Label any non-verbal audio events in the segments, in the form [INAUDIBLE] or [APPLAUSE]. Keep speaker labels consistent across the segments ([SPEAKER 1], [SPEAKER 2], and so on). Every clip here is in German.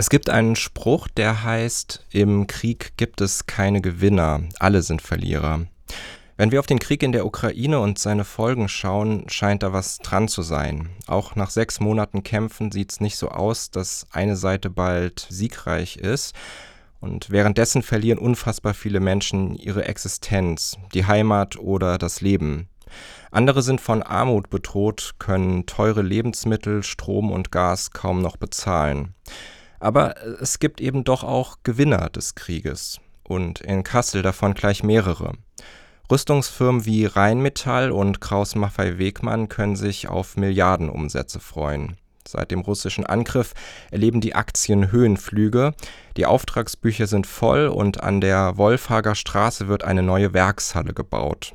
[SPEAKER 1] Es gibt einen Spruch, der heißt, im Krieg gibt es keine Gewinner, alle sind Verlierer. Wenn wir auf den Krieg in der Ukraine und seine Folgen schauen, scheint da was dran zu sein. Auch nach sechs Monaten Kämpfen sieht es nicht so aus, dass eine Seite bald siegreich ist. Und währenddessen verlieren unfassbar viele Menschen ihre Existenz, die Heimat oder das Leben. Andere sind von Armut bedroht, können teure Lebensmittel, Strom und Gas kaum noch bezahlen. Aber es gibt eben doch auch Gewinner des Krieges. Und in Kassel davon gleich mehrere. Rüstungsfirmen wie Rheinmetall und Kraus-Maffei-Wegmann können sich auf Milliardenumsätze freuen. Seit dem russischen Angriff erleben die Aktien Höhenflüge, die Auftragsbücher sind voll und an der Wolfhager Straße wird eine neue Werkshalle gebaut.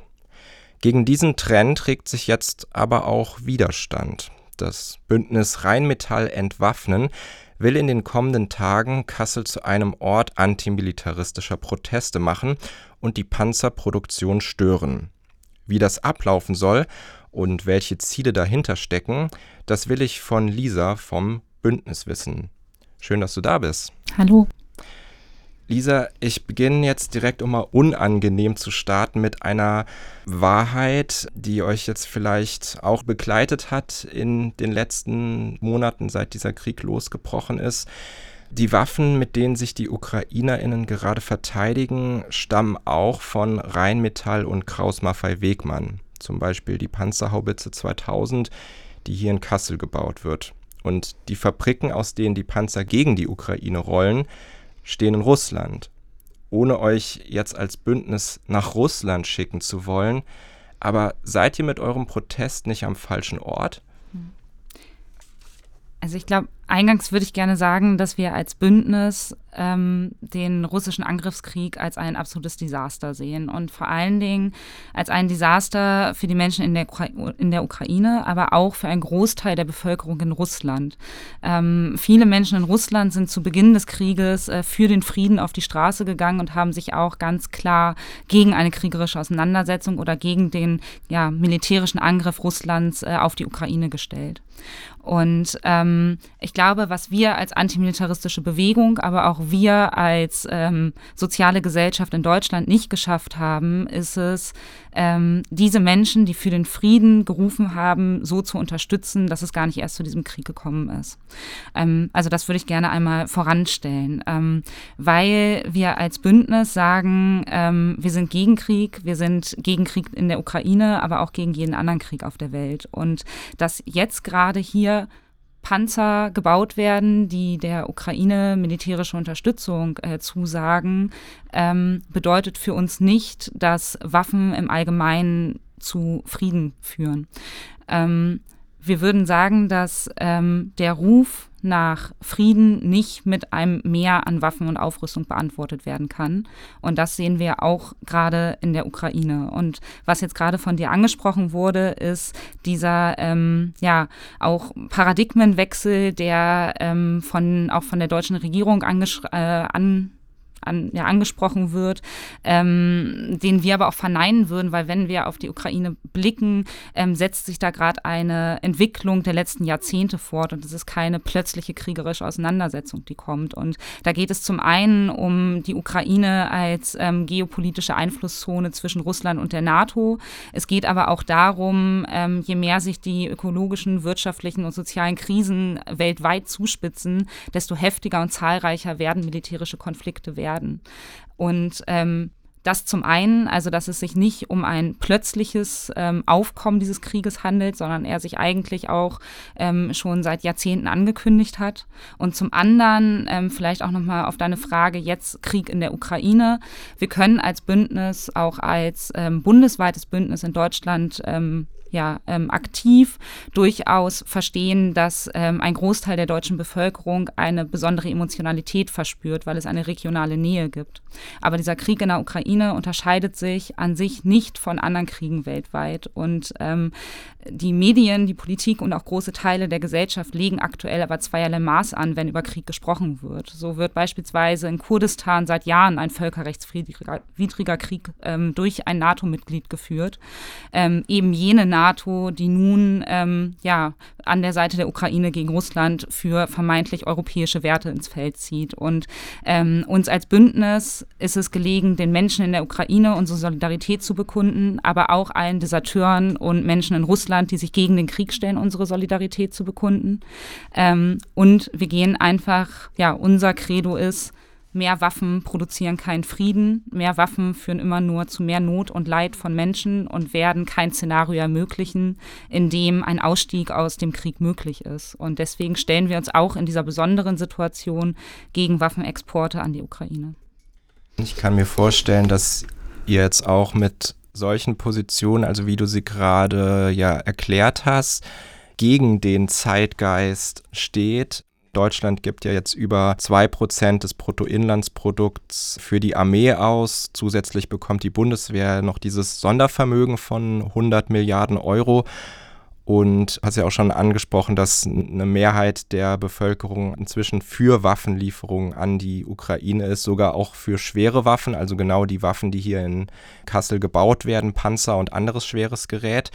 [SPEAKER 1] Gegen diesen Trend regt sich jetzt aber auch Widerstand. Das Bündnis Rheinmetall entwaffnen will in den kommenden Tagen Kassel zu einem Ort antimilitaristischer Proteste machen und die Panzerproduktion stören. Wie das ablaufen soll und welche Ziele dahinter stecken, das will ich von Lisa vom Bündnis wissen. Schön, dass du da bist.
[SPEAKER 2] Hallo.
[SPEAKER 1] Lisa, ich beginne jetzt direkt, um mal unangenehm zu starten, mit einer Wahrheit, die euch jetzt vielleicht auch begleitet hat in den letzten Monaten, seit dieser Krieg losgebrochen ist. Die Waffen, mit denen sich die UkrainerInnen gerade verteidigen, stammen auch von Rheinmetall und Kraus-Maffei-Wegmann. Zum Beispiel die Panzerhaubitze 2000, die hier in Kassel gebaut wird. Und die Fabriken, aus denen die Panzer gegen die Ukraine rollen, stehen in Russland. Ohne euch jetzt als Bündnis nach Russland schicken zu wollen, aber seid ihr mit eurem Protest nicht am falschen Ort?
[SPEAKER 2] Also ich glaube, eingangs würde ich gerne sagen, dass wir als Bündnis ähm, den russischen Angriffskrieg als ein absolutes Desaster sehen und vor allen Dingen als ein Desaster für die Menschen in der, in der Ukraine, aber auch für einen Großteil der Bevölkerung in Russland. Ähm, viele Menschen in Russland sind zu Beginn des Krieges äh, für den Frieden auf die Straße gegangen und haben sich auch ganz klar gegen eine kriegerische Auseinandersetzung oder gegen den ja, militärischen Angriff Russlands äh, auf die Ukraine gestellt. Und ähm, ich glaube, was wir als antimilitaristische Bewegung, aber auch wir als ähm, soziale Gesellschaft in Deutschland nicht geschafft haben, ist es, ähm, diese Menschen, die für den Frieden gerufen haben, so zu unterstützen, dass es gar nicht erst zu diesem Krieg gekommen ist. Ähm, also das würde ich gerne einmal voranstellen, ähm, weil wir als Bündnis sagen, ähm, wir sind gegen Krieg, wir sind gegen Krieg in der Ukraine, aber auch gegen jeden anderen Krieg auf der Welt. Und dass jetzt gerade hier Panzer gebaut werden, die der Ukraine militärische Unterstützung äh, zusagen, ähm, bedeutet für uns nicht, dass Waffen im Allgemeinen zu Frieden führen. Ähm, wir würden sagen, dass ähm, der Ruf nach Frieden nicht mit einem Mehr an Waffen und Aufrüstung beantwortet werden kann. Und das sehen wir auch gerade in der Ukraine. Und was jetzt gerade von dir angesprochen wurde, ist dieser ähm, ja auch Paradigmenwechsel, der ähm, von auch von der deutschen Regierung äh, an an, ja, angesprochen wird, ähm, den wir aber auch verneinen würden, weil wenn wir auf die Ukraine blicken, ähm, setzt sich da gerade eine Entwicklung der letzten Jahrzehnte fort und es ist keine plötzliche kriegerische Auseinandersetzung, die kommt. Und da geht es zum einen um die Ukraine als ähm, geopolitische Einflusszone zwischen Russland und der NATO. Es geht aber auch darum, ähm, je mehr sich die ökologischen, wirtschaftlichen und sozialen Krisen weltweit zuspitzen, desto heftiger und zahlreicher werden militärische Konflikte werden werden. Und ähm, das zum einen, also dass es sich nicht um ein plötzliches ähm, Aufkommen dieses Krieges handelt, sondern er sich eigentlich auch ähm, schon seit Jahrzehnten angekündigt hat. Und zum anderen ähm, vielleicht auch nochmal auf deine Frage jetzt Krieg in der Ukraine. Wir können als Bündnis, auch als ähm, bundesweites Bündnis in Deutschland ähm, ja, ähm, aktiv durchaus verstehen, dass ähm, ein Großteil der deutschen Bevölkerung eine besondere Emotionalität verspürt, weil es eine regionale Nähe gibt. Aber dieser Krieg in der Ukraine unterscheidet sich an sich nicht von anderen Kriegen weltweit. Und ähm, die Medien, die Politik und auch große Teile der Gesellschaft legen aktuell aber zweierlei Maß an, wenn über Krieg gesprochen wird. So wird beispielsweise in Kurdistan seit Jahren ein völkerrechtswidriger Krieg ähm, durch ein NATO-Mitglied geführt. Ähm, eben jene NATO, die nun ähm, ja an der Seite der Ukraine gegen Russland für vermeintlich europäische Werte ins Feld zieht. Und ähm, uns als Bündnis ist es gelegen, den Menschen in der Ukraine unsere Solidarität zu bekunden, aber auch allen Deserteuren und Menschen in Russland, die sich gegen den Krieg stellen, unsere Solidarität zu bekunden. Ähm, und wir gehen einfach, ja, unser Credo ist, mehr Waffen produzieren keinen Frieden, mehr Waffen führen immer nur zu mehr Not und Leid von Menschen und werden kein Szenario ermöglichen, in dem ein Ausstieg aus dem Krieg möglich ist. Und deswegen stellen wir uns auch in dieser besonderen Situation gegen Waffenexporte an die Ukraine.
[SPEAKER 1] Ich kann mir vorstellen, dass ihr jetzt auch mit solchen Positionen, also wie du sie gerade ja erklärt hast, gegen den Zeitgeist steht. Deutschland gibt ja jetzt über 2% des Bruttoinlandsprodukts für die Armee aus. Zusätzlich bekommt die Bundeswehr noch dieses Sondervermögen von 100 Milliarden Euro. Und hast ja auch schon angesprochen, dass eine Mehrheit der Bevölkerung inzwischen für Waffenlieferungen an die Ukraine ist, sogar auch für schwere Waffen, also genau die Waffen, die hier in Kassel gebaut werden, Panzer und anderes schweres Gerät.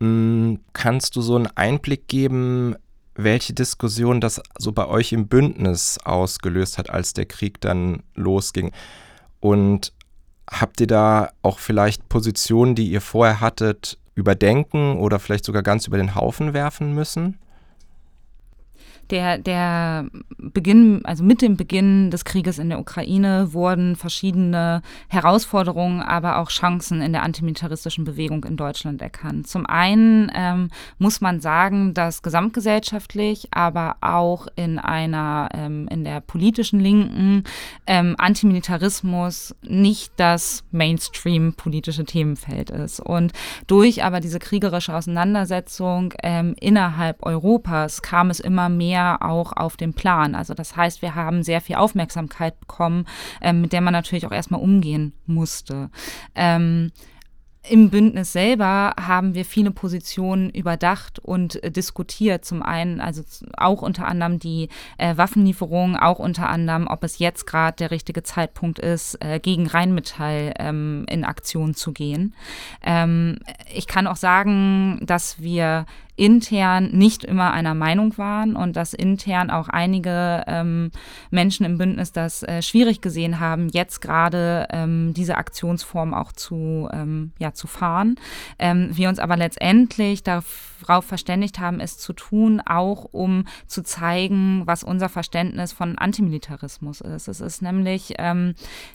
[SPEAKER 1] Hm, kannst du so einen Einblick geben, welche Diskussion das so bei euch im Bündnis ausgelöst hat, als der Krieg dann losging? Und habt ihr da auch vielleicht Positionen, die ihr vorher hattet, überdenken oder vielleicht sogar ganz über den Haufen werfen müssen?
[SPEAKER 2] Der, der Beginn, also mit dem Beginn des Krieges in der Ukraine wurden verschiedene Herausforderungen, aber auch Chancen in der antimilitaristischen Bewegung in Deutschland erkannt. Zum einen ähm, muss man sagen, dass gesamtgesellschaftlich, aber auch in einer, ähm, in der politischen Linken ähm, Antimilitarismus nicht das Mainstream politische Themenfeld ist. Und durch aber diese kriegerische Auseinandersetzung ähm, innerhalb Europas kam es immer mehr mehr auch auf den Plan. Also das heißt, wir haben sehr viel Aufmerksamkeit bekommen, ähm, mit der man natürlich auch erstmal umgehen musste. Ähm, im Bündnis selber haben wir viele Positionen überdacht und äh, diskutiert. Zum einen, also auch unter anderem die äh, Waffenlieferungen, auch unter anderem, ob es jetzt gerade der richtige Zeitpunkt ist, äh, gegen Rheinmetall ähm, in Aktion zu gehen. Ähm, ich kann auch sagen, dass wir intern nicht immer einer Meinung waren und dass intern auch einige ähm, Menschen im Bündnis das äh, schwierig gesehen haben, jetzt gerade ähm, diese Aktionsform auch zu, ähm, ja, zu fahren. Ähm, wir uns aber letztendlich darauf verständigt haben, es zu tun, auch um zu zeigen, was unser Verständnis von Antimilitarismus ist. Es ist nämlich, ähm,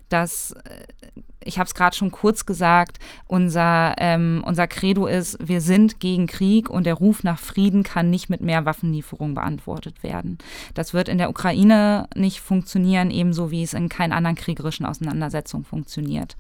[SPEAKER 2] dass äh, ich habe es gerade schon kurz gesagt, unser, ähm, unser Credo ist, wir sind gegen Krieg und der Ruf nach Frieden kann nicht mit mehr Waffenlieferungen beantwortet werden. Das wird in der Ukraine nicht funktionieren, ebenso wie es in keinen anderen kriegerischen Auseinandersetzungen funktioniert.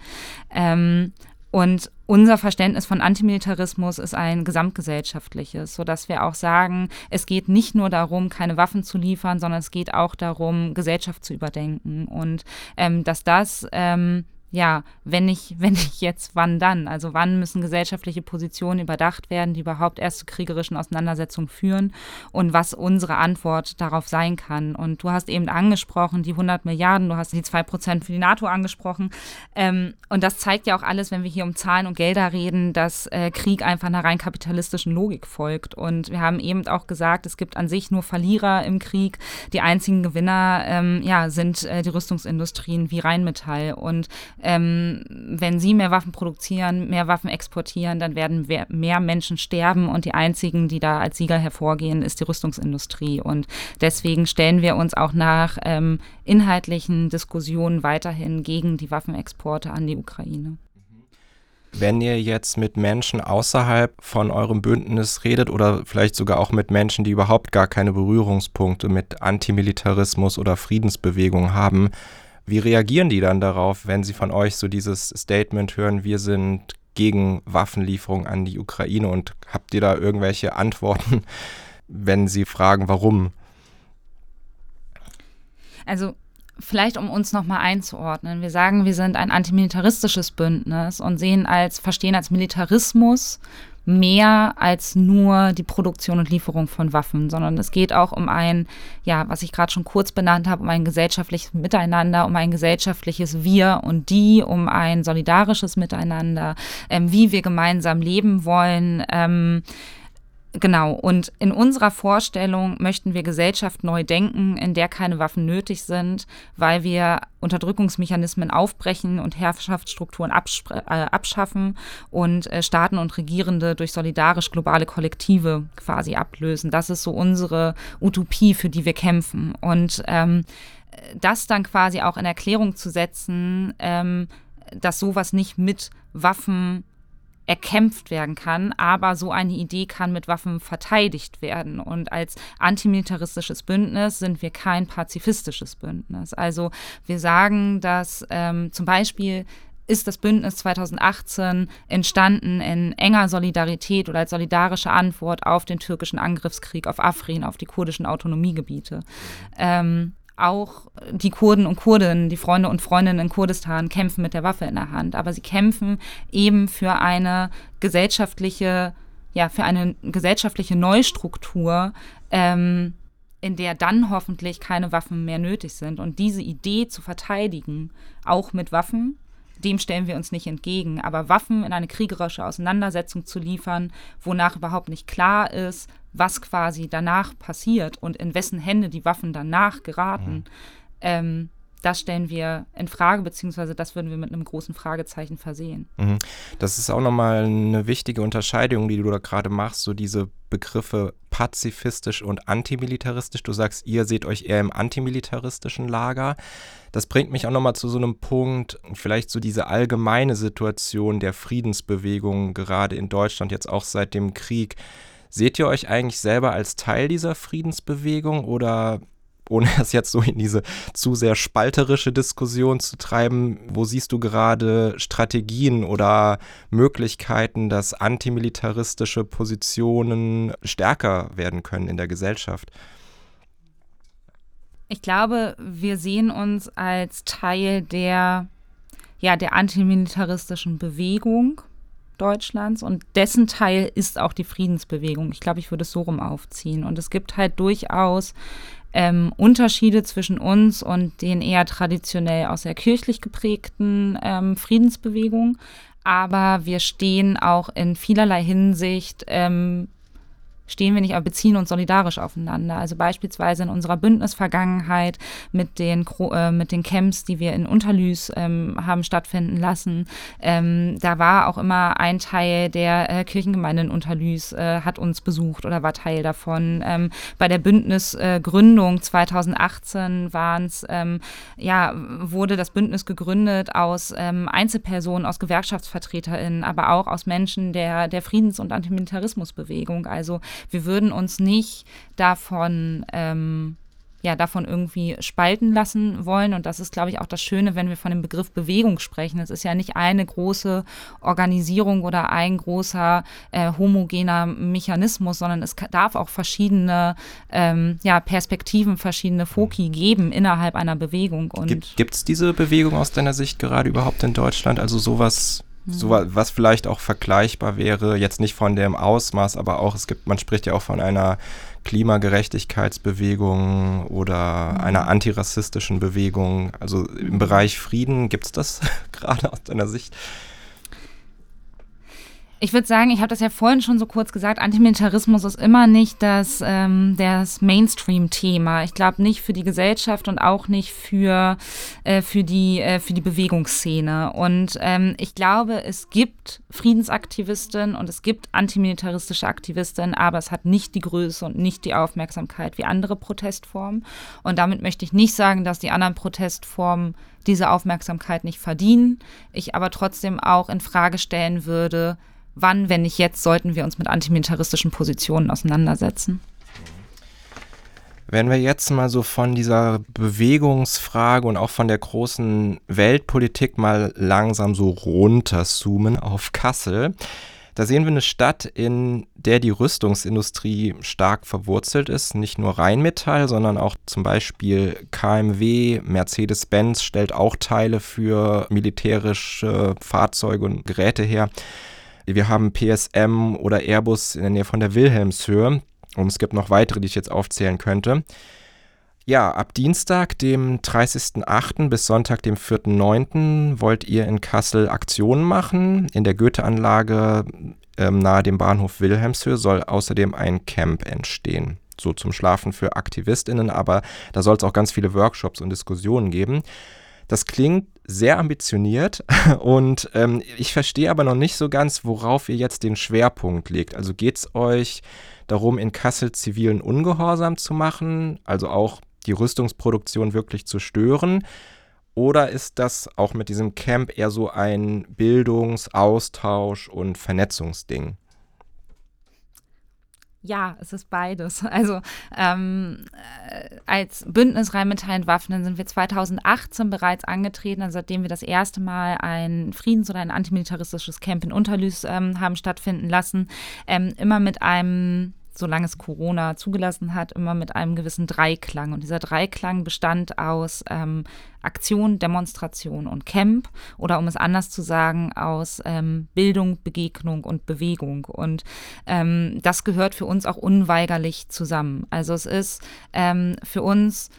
[SPEAKER 2] Ähm, und unser Verständnis von Antimilitarismus ist ein gesamtgesellschaftliches, sodass wir auch sagen, es geht nicht nur darum, keine Waffen zu liefern, sondern es geht auch darum, Gesellschaft zu überdenken und ähm, dass das ähm, ja, wenn ich, [LAUGHS] wenn ich jetzt, wann dann? Also wann müssen gesellschaftliche Positionen überdacht werden, die überhaupt erst zu kriegerischen Auseinandersetzungen führen und was unsere Antwort darauf sein kann. Und du hast eben angesprochen, die 100 Milliarden, du hast die 2 Prozent für die NATO angesprochen. Ähm, und das zeigt ja auch alles, wenn wir hier um Zahlen und Gelder reden, dass äh, Krieg einfach einer rein kapitalistischen Logik folgt. Und wir haben eben auch gesagt, es gibt an sich nur Verlierer im Krieg. Die einzigen Gewinner ähm, ja, sind äh, die Rüstungsindustrien wie Rheinmetall. Und ähm, wenn sie mehr Waffen produzieren, mehr Waffen exportieren, dann werden mehr Menschen sterben und die einzigen, die da als Sieger hervorgehen, ist die Rüstungsindustrie. Und deswegen stellen wir uns auch nach ähm, inhaltlichen Diskussionen weiterhin gegen die Waffenexporte an die Ukraine.
[SPEAKER 1] Wenn ihr jetzt mit Menschen außerhalb von eurem Bündnis redet oder vielleicht sogar auch mit Menschen, die überhaupt gar keine Berührungspunkte mit Antimilitarismus oder Friedensbewegung haben, wie reagieren die dann darauf, wenn sie von euch so dieses Statement hören, wir sind gegen Waffenlieferung an die Ukraine und habt ihr da irgendwelche Antworten, [LAUGHS] wenn sie fragen, warum?
[SPEAKER 2] Also vielleicht um uns nochmal einzuordnen. Wir sagen, wir sind ein antimilitaristisches Bündnis und sehen als, verstehen als Militarismus mehr als nur die Produktion und Lieferung von Waffen, sondern es geht auch um ein, ja, was ich gerade schon kurz benannt habe, um ein gesellschaftliches Miteinander, um ein gesellschaftliches Wir und die, um ein solidarisches Miteinander, ähm, wie wir gemeinsam leben wollen. Ähm, Genau, und in unserer Vorstellung möchten wir Gesellschaft neu denken, in der keine Waffen nötig sind, weil wir Unterdrückungsmechanismen aufbrechen und Herrschaftsstrukturen äh, abschaffen und äh, Staaten und Regierende durch solidarisch globale Kollektive quasi ablösen. Das ist so unsere Utopie, für die wir kämpfen. Und ähm, das dann quasi auch in Erklärung zu setzen, ähm, dass sowas nicht mit Waffen erkämpft werden kann, aber so eine Idee kann mit Waffen verteidigt werden. Und als antimilitaristisches Bündnis sind wir kein pazifistisches Bündnis. Also wir sagen, dass ähm, zum Beispiel ist das Bündnis 2018 entstanden in enger Solidarität oder als solidarische Antwort auf den türkischen Angriffskrieg auf Afrin, auf die kurdischen Autonomiegebiete. Ähm, auch die Kurden und Kurdinnen, die Freunde und Freundinnen in Kurdistan kämpfen mit der Waffe in der Hand. Aber sie kämpfen eben für eine gesellschaftliche, ja, für eine gesellschaftliche Neustruktur, ähm, in der dann hoffentlich keine Waffen mehr nötig sind. Und diese Idee zu verteidigen, auch mit Waffen, dem stellen wir uns nicht entgegen. Aber Waffen in eine kriegerische Auseinandersetzung zu liefern, wonach überhaupt nicht klar ist, was quasi danach passiert und in wessen Hände die Waffen danach geraten, mhm. ähm, das stellen wir in Frage, beziehungsweise das würden wir mit einem großen Fragezeichen versehen.
[SPEAKER 1] Mhm. Das ist auch nochmal eine wichtige Unterscheidung, die du da gerade machst, so diese Begriffe pazifistisch und antimilitaristisch. Du sagst, ihr seht euch eher im antimilitaristischen Lager. Das bringt mich auch nochmal zu so einem Punkt, vielleicht so diese allgemeine Situation der Friedensbewegung, gerade in Deutschland, jetzt auch seit dem Krieg. Seht ihr euch eigentlich selber als Teil dieser Friedensbewegung oder ohne [LAUGHS] es jetzt so in diese zu sehr spalterische Diskussion zu treiben, wo siehst du gerade Strategien oder Möglichkeiten, dass antimilitaristische Positionen stärker werden können in der Gesellschaft?
[SPEAKER 2] Ich glaube, wir sehen uns als Teil der, ja, der antimilitaristischen Bewegung Deutschlands und dessen Teil ist auch die Friedensbewegung. Ich glaube, ich würde es so rum aufziehen. Und es gibt halt durchaus ähm, Unterschiede zwischen uns und den eher traditionell aus der kirchlich geprägten ähm, Friedensbewegung. Aber wir stehen auch in vielerlei Hinsicht ähm, stehen wir nicht, aber beziehen uns solidarisch aufeinander. Also beispielsweise in unserer Bündnisvergangenheit mit den, äh, mit den Camps, die wir in Unterlüß ähm, haben stattfinden lassen. Ähm, da war auch immer ein Teil der äh, Kirchengemeinde in Unterlüß, äh, hat uns besucht oder war Teil davon. Ähm, bei der Bündnisgründung 2018 waren es, ja, wurde das Bündnis gegründet aus ähm, Einzelpersonen, aus GewerkschaftsvertreterInnen, aber auch aus Menschen der, der Friedens- und Antimilitarismusbewegung. Also wir würden uns nicht davon ähm, ja, davon irgendwie spalten lassen wollen. Und das ist, glaube ich, auch das Schöne, wenn wir von dem Begriff Bewegung sprechen. Es ist ja nicht eine große Organisierung oder ein großer äh, homogener Mechanismus, sondern es darf auch verschiedene ähm, ja, Perspektiven, verschiedene Foki geben innerhalb einer Bewegung.
[SPEAKER 1] Gibt es diese Bewegung aus deiner Sicht gerade überhaupt in Deutschland? Also sowas so was vielleicht auch vergleichbar wäre, jetzt nicht von dem Ausmaß, aber auch es gibt, man spricht ja auch von einer Klimagerechtigkeitsbewegung oder mhm. einer antirassistischen Bewegung. Also im Bereich Frieden gibt es das [LAUGHS] gerade aus deiner Sicht?
[SPEAKER 2] Ich würde sagen, ich habe das ja vorhin schon so kurz gesagt, Antimilitarismus ist immer nicht das, ähm, das Mainstream-Thema. Ich glaube nicht für die Gesellschaft und auch nicht für, äh, für, die, äh, für die Bewegungsszene. Und ähm, ich glaube, es gibt Friedensaktivistinnen und es gibt antimilitaristische Aktivistinnen, aber es hat nicht die Größe und nicht die Aufmerksamkeit wie andere Protestformen. Und damit möchte ich nicht sagen, dass die anderen Protestformen diese Aufmerksamkeit nicht verdienen. Ich aber trotzdem auch in Frage stellen würde, wann, wenn nicht jetzt, sollten wir uns mit antimilitaristischen Positionen auseinandersetzen?
[SPEAKER 1] Wenn wir jetzt mal so von dieser Bewegungsfrage und auch von der großen Weltpolitik mal langsam so runterzoomen auf Kassel, da sehen wir eine Stadt, in der die Rüstungsindustrie stark verwurzelt ist. Nicht nur Rheinmetall, sondern auch zum Beispiel KMW, Mercedes-Benz stellt auch Teile für militärische Fahrzeuge und Geräte her. Wir haben PSM oder Airbus in der Nähe von der Wilhelmshöhe. Und es gibt noch weitere, die ich jetzt aufzählen könnte. Ja, ab Dienstag, dem 30.08. bis Sonntag, dem 4.09. wollt ihr in Kassel Aktionen machen. In der Goethe-Anlage ähm, nahe dem Bahnhof Wilhelmshöhe soll außerdem ein Camp entstehen. So zum Schlafen für AktivistInnen, aber da soll es auch ganz viele Workshops und Diskussionen geben. Das klingt sehr ambitioniert [LAUGHS] und ähm, ich verstehe aber noch nicht so ganz, worauf ihr jetzt den Schwerpunkt legt. Also geht es euch darum, in Kassel zivilen Ungehorsam zu machen, also auch die Rüstungsproduktion wirklich zu stören? Oder ist das auch mit diesem Camp eher so ein Bildungs-, Austausch- und Vernetzungsding?
[SPEAKER 2] Ja, es ist beides. [LAUGHS] Also ähm, äh, als Bündnis Rheinmetall entwaffnen sind wir 2018 bereits angetreten, also seitdem wir das erste Mal ein Friedens- oder ein antimilitaristisches Camp in Unterlüß ähm, haben stattfinden lassen, ähm, immer mit einem solange es Corona zugelassen hat, immer mit einem gewissen Dreiklang. Und dieser Dreiklang bestand aus ähm, Aktion, Demonstration und Camp oder um es anders zu sagen, aus ähm, Bildung, Begegnung und Bewegung. Und ähm, das gehört für uns auch unweigerlich zusammen. Also es ist ähm, für uns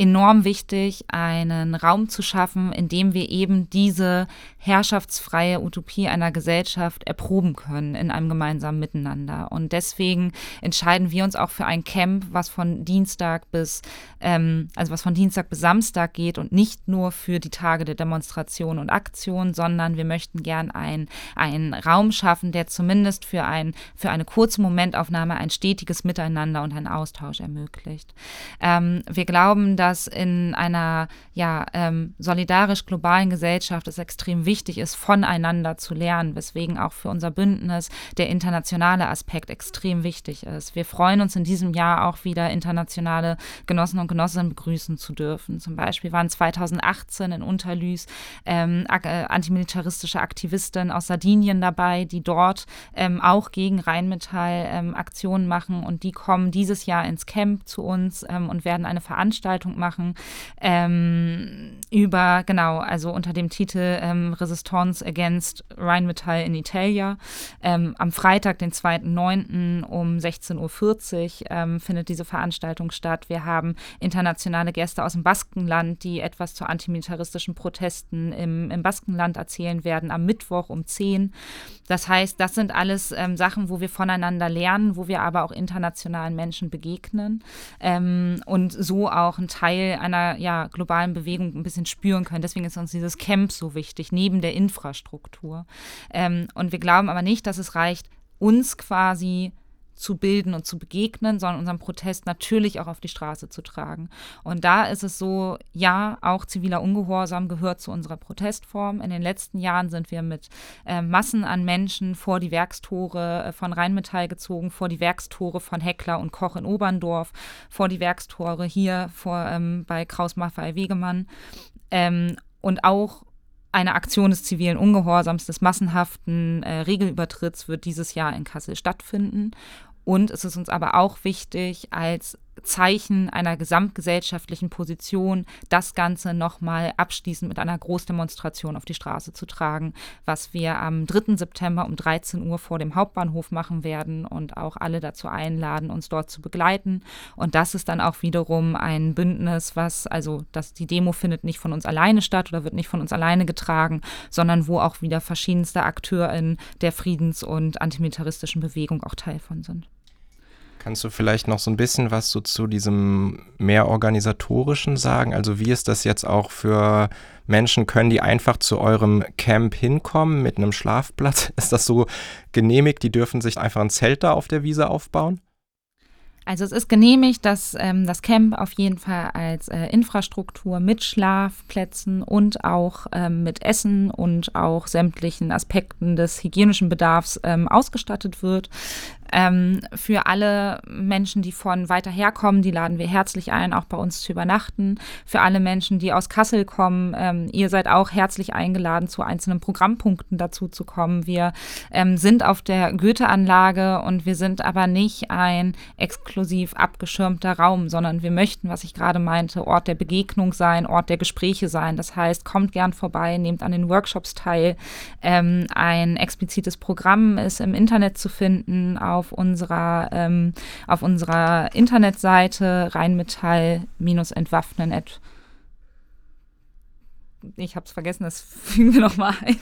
[SPEAKER 2] enorm wichtig, einen Raum zu schaffen, in dem wir eben diese herrschaftsfreie Utopie einer Gesellschaft erproben können in einem gemeinsamen Miteinander. Und deswegen entscheiden wir uns auch für ein Camp, was von Dienstag bis, ähm, also was von Dienstag bis Samstag geht und nicht nur für die Tage der Demonstration und Aktion, sondern wir möchten gern einen Raum schaffen, der zumindest für, ein, für eine kurze Momentaufnahme ein stetiges Miteinander und einen Austausch ermöglicht. Ähm, wir glauben, dass in einer ja, ähm, solidarisch globalen Gesellschaft es extrem wichtig ist, voneinander zu lernen, weswegen auch für unser Bündnis der internationale Aspekt extrem wichtig ist. Wir freuen uns in diesem Jahr auch wieder internationale Genossen und Genossinnen begrüßen zu dürfen. Zum Beispiel waren 2018 in Unterlüß ähm, äh, antimilitaristische Aktivisten aus Sardinien dabei, die dort ähm, auch gegen Rheinmetall ähm, Aktionen machen und die kommen dieses Jahr ins Camp zu uns ähm, und werden eine Veranstaltung machen ähm, über, genau, also unter dem Titel ähm, Resistance Against Rheinmetall in Italia. Ähm, am Freitag, den 2.9. um 16.40 Uhr ähm, findet diese Veranstaltung statt. Wir haben internationale Gäste aus dem Baskenland, die etwas zu antimilitaristischen Protesten im, im Baskenland erzählen werden, am Mittwoch um 10 Das heißt, das sind alles ähm, Sachen, wo wir voneinander lernen, wo wir aber auch internationalen Menschen begegnen ähm, und so auch ein Teil einer ja, globalen Bewegung ein bisschen spüren können. Deswegen ist uns dieses Camp so wichtig, neben der Infrastruktur. Ähm, und wir glauben aber nicht, dass es reicht, uns quasi zu bilden und zu begegnen, sondern unseren Protest natürlich auch auf die Straße zu tragen. Und da ist es so, ja, auch ziviler Ungehorsam gehört zu unserer Protestform. In den letzten Jahren sind wir mit äh, Massen an Menschen vor die Werkstore äh, von Rheinmetall gezogen, vor die Werkstore von Heckler und Koch in Oberndorf, vor die Werkstore hier vor, ähm, bei Kraus Maffei Wegemann. Ähm, und auch eine Aktion des zivilen Ungehorsams, des massenhaften äh, Regelübertritts wird dieses Jahr in Kassel stattfinden. Und es ist uns aber auch wichtig, als Zeichen einer gesamtgesellschaftlichen Position, das Ganze nochmal abschließend mit einer Großdemonstration auf die Straße zu tragen, was wir am 3. September um 13 Uhr vor dem Hauptbahnhof machen werden und auch alle dazu einladen, uns dort zu begleiten. Und das ist dann auch wiederum ein Bündnis, was, also dass die Demo findet nicht von uns alleine statt oder wird nicht von uns alleine getragen, sondern wo auch wieder verschiedenste Akteure in der Friedens- und antimilitaristischen Bewegung auch Teil von sind.
[SPEAKER 1] Kannst du vielleicht noch so ein bisschen was so zu diesem mehr organisatorischen sagen? Also wie ist das jetzt auch für Menschen? Können die einfach zu eurem Camp hinkommen mit einem Schlafplatz? [LAUGHS] Ist das so genehmigt? Die dürfen sich einfach ein Zelt da auf der Wiese aufbauen?
[SPEAKER 2] Also es ist genehmigt, dass ähm, das Camp auf jeden Fall als äh, Infrastruktur mit Schlafplätzen und auch ähm, mit Essen und auch sämtlichen Aspekten des hygienischen Bedarfs ähm, ausgestattet wird. Ähm, für alle Menschen, die von weiter herkommen, die laden wir herzlich ein, auch bei uns zu übernachten. Für alle Menschen, die aus Kassel kommen, ähm, ihr seid auch herzlich eingeladen, zu einzelnen Programmpunkten dazu zu kommen. Wir ähm, sind auf der Goethe-Anlage und wir sind aber nicht ein exklusiv abgeschirmter Raum, sondern wir möchten, was ich gerade meinte, Ort der Begegnung sein, Ort der Gespräche sein. Das heißt, kommt gern vorbei, nehmt an den Workshops teil. Ähm, ein explizites Programm ist im Internet zu finden auf unserer, ähm, auf unserer Internetseite rheinmetall-entwaffnen ich habe es vergessen, das [LAUGHS] fügen wir nochmal ein.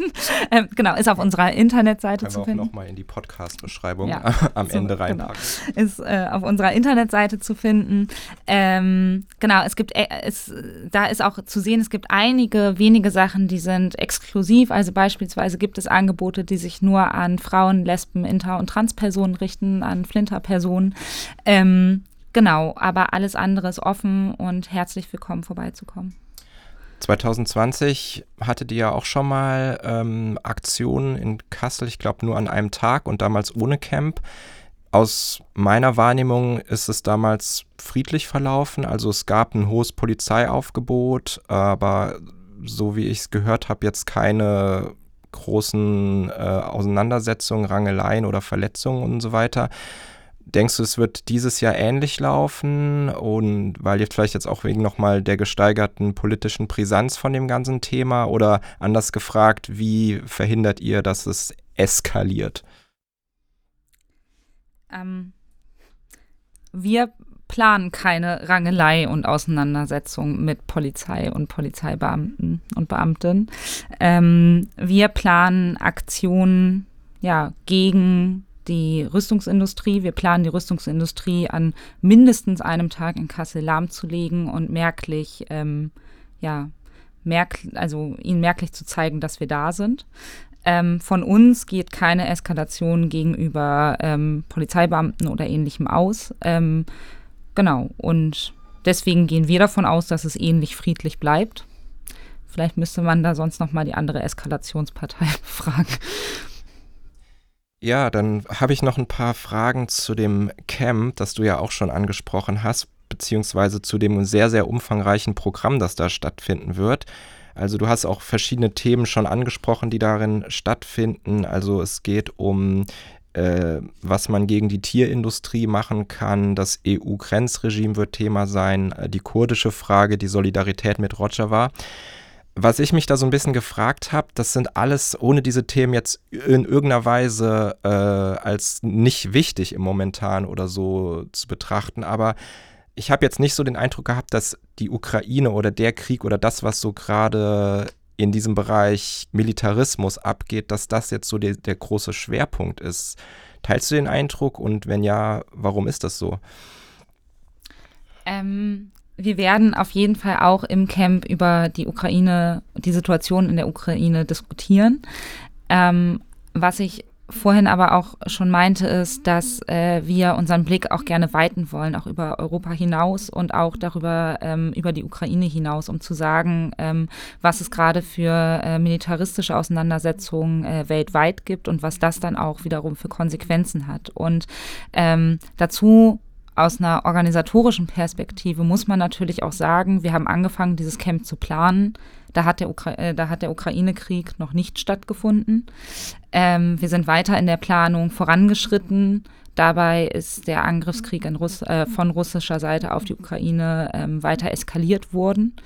[SPEAKER 2] Ähm, genau, ist auf unserer Internetseite
[SPEAKER 1] Können
[SPEAKER 2] zu finden.
[SPEAKER 1] auch nochmal in die Podcast-Beschreibung ja, [LAUGHS] am so, Ende genau. reinpacken.
[SPEAKER 2] Genau. Ist äh, auf unserer Internetseite zu finden. Ähm, genau, es gibt, äh, es, da ist auch zu sehen, es gibt einige wenige Sachen, die sind exklusiv. Also beispielsweise gibt es Angebote, die sich nur an Frauen, Lesben, Inter- und Transpersonen richten, an Flinterpersonen. Ähm, genau, aber alles andere ist offen und herzlich willkommen vorbeizukommen.
[SPEAKER 1] 2020 hattet ihr ja auch schon mal ähm, Aktionen in Kassel, ich glaube nur an einem Tag und damals ohne Camp. Aus meiner Wahrnehmung ist es damals friedlich verlaufen. Also es gab ein hohes Polizeiaufgebot, aber so wie ich es gehört habe, jetzt keine großen äh, Auseinandersetzungen, Rangeleien oder Verletzungen und so weiter. Denkst du, es wird dieses Jahr ähnlich laufen? Und weil jetzt vielleicht jetzt auch wegen nochmal der gesteigerten politischen Brisanz von dem ganzen Thema oder anders gefragt, wie verhindert ihr, dass es eskaliert?
[SPEAKER 2] Ähm, wir planen keine Rangelei und Auseinandersetzung mit Polizei und Polizeibeamten und Beamten. Ähm, wir planen Aktionen ja, gegen die Rüstungsindustrie. Wir planen die Rüstungsindustrie an mindestens einem Tag in Kassel lahmzulegen und merklich, ähm, ja, merk also ihnen merklich zu zeigen, dass wir da sind. Ähm, von uns geht keine Eskalation gegenüber ähm, Polizeibeamten oder ähnlichem aus. Ähm, genau, und deswegen gehen wir davon aus, dass es ähnlich friedlich bleibt. Vielleicht müsste man da sonst noch mal die andere Eskalationspartei [LAUGHS] befragen.
[SPEAKER 1] Ja, dann habe ich noch ein paar Fragen zu dem Camp, das du ja auch schon angesprochen hast, beziehungsweise zu dem sehr, sehr umfangreichen Programm, das da stattfinden wird. Also du hast auch verschiedene Themen schon angesprochen, die darin stattfinden. Also es geht um äh, was man gegen die Tierindustrie machen kann. Das EU-Grenzregime wird Thema sein, äh, die kurdische Frage, die Solidarität mit Rojava was ich mich da so ein bisschen gefragt habe, das sind alles, ohne diese Themen jetzt in irgendeiner Weise äh, als nicht wichtig im Momentan oder so zu betrachten, aber ich habe jetzt nicht so den Eindruck gehabt, dass die Ukraine oder der Krieg oder das, was so gerade in diesem Bereich Militarismus abgeht, dass das jetzt so der, der große Schwerpunkt ist. Teilst du den Eindruck und wenn ja, warum ist das so?
[SPEAKER 2] Ähm, wir werden auf jeden Fall auch im Camp über die Ukraine, die Situation in der Ukraine diskutieren. Ähm, was ich vorhin aber auch schon meinte, ist, dass äh, wir unseren Blick auch gerne weiten wollen, auch über Europa hinaus und auch darüber ähm, über die Ukraine hinaus, um zu sagen, ähm, was es gerade für äh, militaristische Auseinandersetzungen äh, weltweit gibt und was das dann auch wiederum für Konsequenzen hat. Und ähm, dazu aus einer organisatorischen Perspektive muss man natürlich auch sagen, wir haben angefangen, dieses Camp zu planen. Da hat der, äh, Ukraine-Krieg noch nicht stattgefunden. Ähm, wir sind weiter in der Planung vorangeschritten. Dabei ist der Angriffskrieg Russ äh, von russischer Seite auf die Ukraine ähm, weiter eskaliert worden.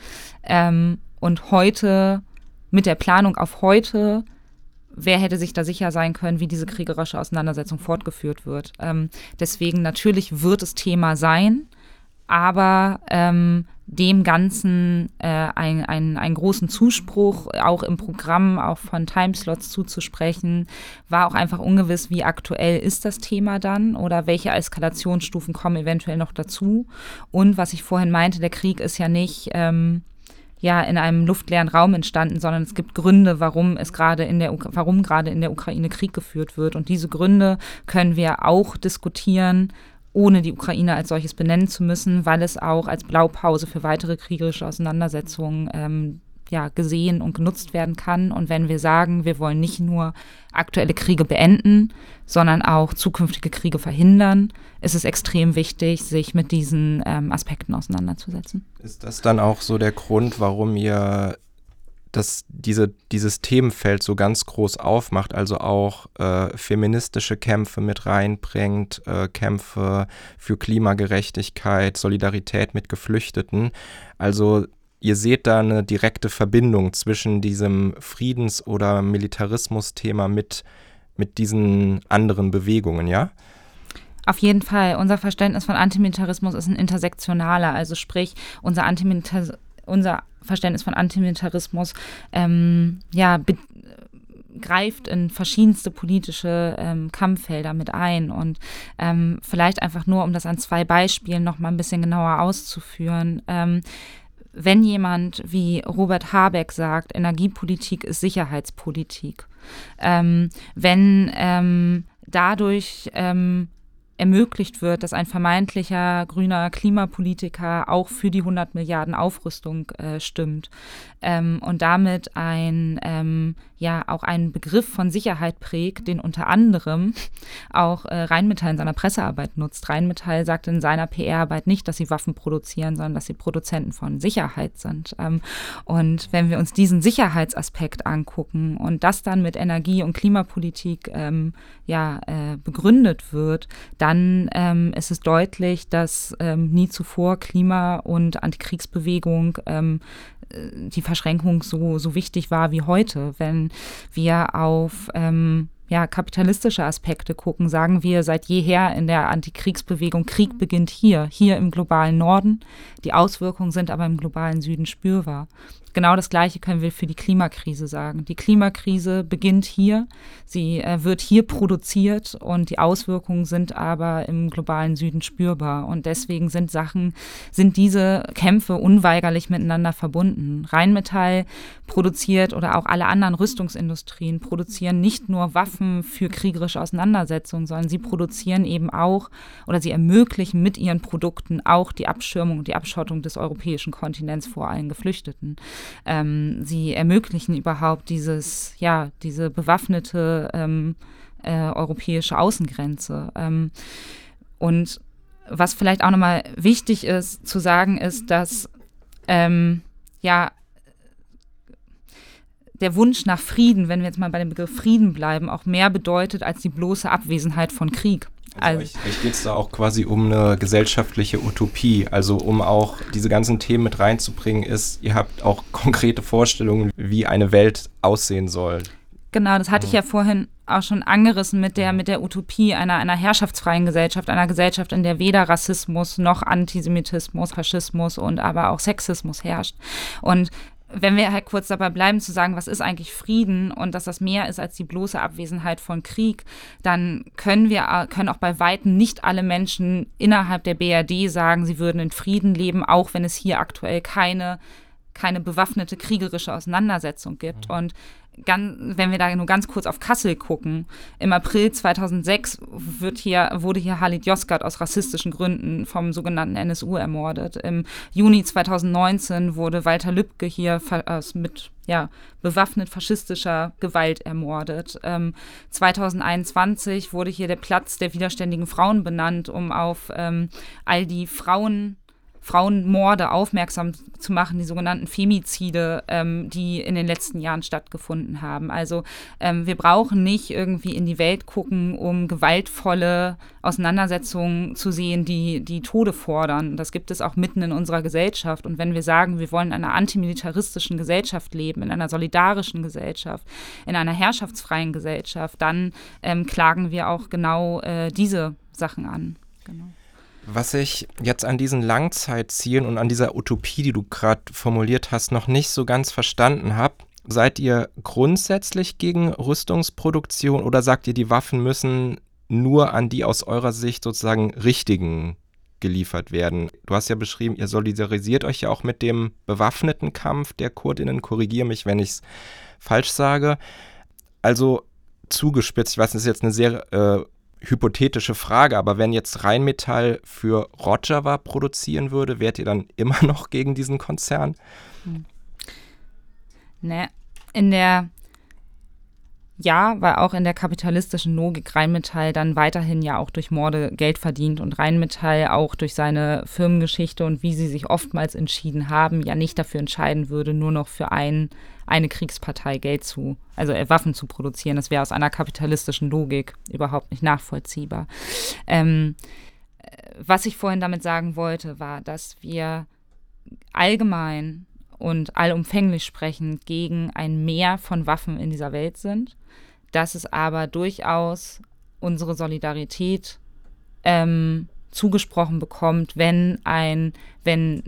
[SPEAKER 2] Ähm, und heute, mit der Planung auf heute, wer hätte sich da sicher sein können, wie diese kriegerische Auseinandersetzung fortgeführt wird. Ähm, deswegen natürlich wird es Thema sein, aber ähm, dem Ganzen äh, einen ein großen Zuspruch auch im Programm, auch von Timeslots zuzusprechen, war auch einfach ungewiss, wie aktuell ist das Thema dann oder welche Eskalationsstufen kommen eventuell noch dazu. Und was ich vorhin meinte, der Krieg ist ja nicht ähm, ja in einem luftleeren Raum entstanden, sondern es gibt Gründe, warum es gerade in der warum gerade in der Ukraine Krieg geführt wird. Und diese Gründe können wir auch diskutieren, ohne die Ukraine als solches benennen zu müssen, weil es auch als Blaupause für weitere kriegerische Auseinandersetzungen ähm, ja, gesehen und genutzt werden kann. Und wenn wir sagen, wir wollen nicht nur aktuelle Kriege beenden, sondern auch zukünftige Kriege verhindern, ist es extrem wichtig, sich mit diesen ähm, Aspekten auseinanderzusetzen.
[SPEAKER 1] Ist das dann auch so der Grund, warum ihr das, diese, dieses Themenfeld so ganz groß aufmacht, also auch äh, feministische Kämpfe mit reinbringt, äh, Kämpfe für Klimagerechtigkeit, Solidarität mit Geflüchteten. Also ihr seht da eine direkte Verbindung zwischen diesem Friedens- oder Militarismus-Thema mit, mit diesen anderen Bewegungen, ja?
[SPEAKER 2] Auf jeden Fall. Unser Verständnis von Antimilitarismus ist ein intersektionaler, also sprich, unser, Antimilitar unser Verständnis von Antimilitarismus ähm, ja, greift in verschiedenste politische ähm, Kampffelder mit ein. Und ähm, vielleicht einfach nur, um das an zwei Beispielen noch mal ein bisschen genauer auszuführen. Ähm, wenn jemand wie Robert Habeck sagt, Energiepolitik ist Sicherheitspolitik, ähm, wenn ähm, dadurch ähm, ermöglicht wird, dass ein vermeintlicher grüner Klimapolitiker auch für die 100 Milliarden Aufrüstung äh, stimmt ähm, und damit ein ähm, ja auch einen Begriff von Sicherheit prägt, den unter anderem auch äh, Rheinmetall in seiner Pressearbeit nutzt. Rheinmetall sagt in seiner PR-Arbeit nicht, dass sie Waffen produzieren, sondern dass sie Produzenten von Sicherheit sind. Ähm, und wenn wir uns diesen Sicherheitsaspekt angucken und das dann mit Energie- und Klimapolitik ähm, ja, äh, begründet wird, dann ähm, ist es deutlich, dass ähm, nie zuvor Klima- und Antikriegsbewegung ähm, die Verschränkung so, so wichtig war wie heute. Wenn wir auf ähm, ja, kapitalistische Aspekte gucken, sagen wir seit jeher in der Antikriegsbewegung, Krieg beginnt hier, hier im globalen Norden. Die Auswirkungen sind aber im globalen Süden spürbar. Genau das Gleiche können wir für die Klimakrise sagen. Die Klimakrise beginnt hier, sie äh, wird hier produziert und die Auswirkungen sind aber im globalen Süden spürbar. Und deswegen sind Sachen, sind diese Kämpfe unweigerlich miteinander verbunden. Rheinmetall produziert oder auch alle anderen Rüstungsindustrien produzieren nicht nur Waffen für kriegerische Auseinandersetzungen, sondern sie produzieren eben auch oder sie ermöglichen mit ihren Produkten auch die Abschirmung und die Abschottung des europäischen Kontinents vor allen Geflüchteten. Ähm, sie ermöglichen überhaupt dieses, ja, diese bewaffnete ähm, äh, europäische Außengrenze. Ähm, und was vielleicht auch nochmal wichtig ist zu sagen, ist, dass ähm, ja der Wunsch nach Frieden, wenn wir jetzt mal bei dem Begriff Frieden bleiben, auch mehr bedeutet als die bloße Abwesenheit von Krieg.
[SPEAKER 1] Also, also euch, euch geht es da auch quasi um eine gesellschaftliche Utopie, also um auch diese ganzen Themen mit reinzubringen, ist, ihr habt auch [LAUGHS] konkrete Vorstellungen, wie eine Welt aussehen soll.
[SPEAKER 2] Genau, das hatte ich ja vorhin auch schon angerissen mit der, mit der Utopie einer, einer herrschaftsfreien Gesellschaft, einer Gesellschaft, in der weder Rassismus noch Antisemitismus, Faschismus und aber auch Sexismus herrscht. Und wenn wir halt kurz dabei bleiben zu sagen, was ist eigentlich Frieden und dass das mehr ist als die bloße Abwesenheit von Krieg, dann können wir äh, können auch bei weitem nicht alle Menschen innerhalb der BRD sagen, sie würden in Frieden leben, auch wenn es hier aktuell keine keine bewaffnete kriegerische Auseinandersetzung gibt. Mhm. Und ganz, wenn wir da nur ganz kurz auf Kassel gucken, im April 2006 wird hier, wurde hier Halit Yozgat aus rassistischen Gründen vom sogenannten NSU ermordet. Im Juni 2019 wurde Walter Lübcke hier mit ja, bewaffnet faschistischer Gewalt ermordet. Ähm, 2021 wurde hier der Platz der widerständigen Frauen benannt, um auf ähm, all die Frauen Frauenmorde aufmerksam zu machen, die sogenannten Femizide, ähm, die in den letzten Jahren stattgefunden haben. Also ähm, wir brauchen nicht irgendwie in die Welt gucken, um gewaltvolle Auseinandersetzungen zu sehen, die die Tode fordern. Das gibt es auch mitten in unserer Gesellschaft. Und wenn wir sagen, wir wollen in einer antimilitaristischen Gesellschaft leben, in einer solidarischen Gesellschaft, in einer herrschaftsfreien Gesellschaft, dann ähm, klagen wir auch genau äh, diese Sachen an. Genau.
[SPEAKER 1] Was ich jetzt an diesen Langzeitzielen und an dieser Utopie, die du gerade formuliert hast, noch nicht so ganz verstanden habe, seid ihr grundsätzlich gegen Rüstungsproduktion oder sagt ihr, die Waffen müssen nur an die aus eurer Sicht sozusagen richtigen geliefert werden? Du hast ja beschrieben, ihr solidarisiert euch ja auch mit dem bewaffneten Kampf der Kurdinnen. Korrigiere mich, wenn ich es falsch sage. Also zugespitzt, ich weiß, das ist jetzt eine sehr äh, hypothetische Frage, aber wenn jetzt Rheinmetall für Rojava produzieren würde, wärt ihr dann immer [LAUGHS] noch gegen diesen Konzern? Hm.
[SPEAKER 2] Ne, in der ja, weil auch in der kapitalistischen Logik Rheinmetall dann weiterhin ja auch durch Morde Geld verdient und Rheinmetall auch durch seine Firmengeschichte und wie sie sich oftmals entschieden haben, ja nicht dafür entscheiden würde, nur noch für ein, eine Kriegspartei Geld zu, also äh, Waffen zu produzieren. Das wäre aus einer kapitalistischen Logik überhaupt nicht nachvollziehbar. Ähm, äh, was ich vorhin damit sagen wollte, war, dass wir allgemein und allumfänglich sprechen gegen ein Mehr von Waffen in dieser Welt sind dass es aber durchaus unsere Solidarität ähm, zugesprochen bekommt, wenn ein, wenn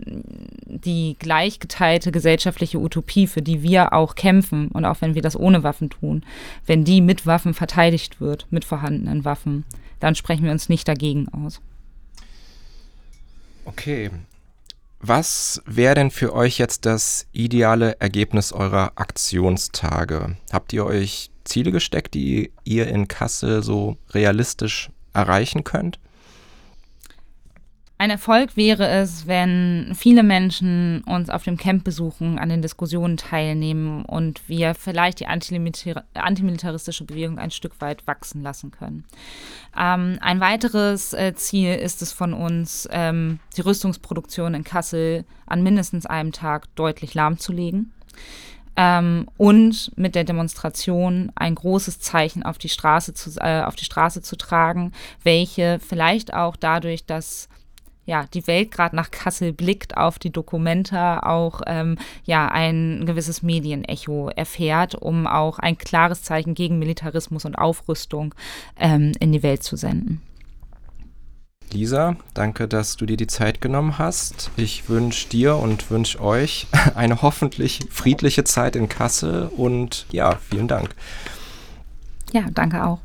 [SPEAKER 2] die gleichgeteilte gesellschaftliche Utopie, für die wir auch kämpfen und auch wenn wir das ohne Waffen tun, wenn die mit Waffen verteidigt wird, mit vorhandenen Waffen, dann sprechen wir uns nicht dagegen aus.
[SPEAKER 1] Okay. Was wäre denn für euch jetzt das ideale Ergebnis eurer Aktionstage? Habt ihr euch Ziele gesteckt, die ihr in Kassel so realistisch erreichen könnt?
[SPEAKER 2] Ein Erfolg wäre es, wenn viele Menschen uns auf dem Camp besuchen, an den Diskussionen teilnehmen und wir vielleicht die antimilitaristische Bewegung ein Stück weit wachsen lassen können. Ähm, ein weiteres äh, Ziel ist es von uns, ähm, die Rüstungsproduktion in Kassel an mindestens einem Tag deutlich lahmzulegen ähm, und mit der Demonstration ein großes Zeichen auf die Straße zu, äh, auf die Straße zu tragen, welche vielleicht auch dadurch, dass ja, die Welt gerade nach Kassel blickt auf die Dokumenta, auch ähm, ja, ein gewisses Medienecho erfährt, um auch ein klares Zeichen gegen Militarismus und Aufrüstung ähm, in die Welt zu senden.
[SPEAKER 1] Lisa, danke, dass du dir die Zeit genommen hast. Ich wünsche dir und wünsche euch [LAUGHS] eine hoffentlich friedliche Zeit in Kassel und ja, vielen Dank.
[SPEAKER 2] Ja, danke auch.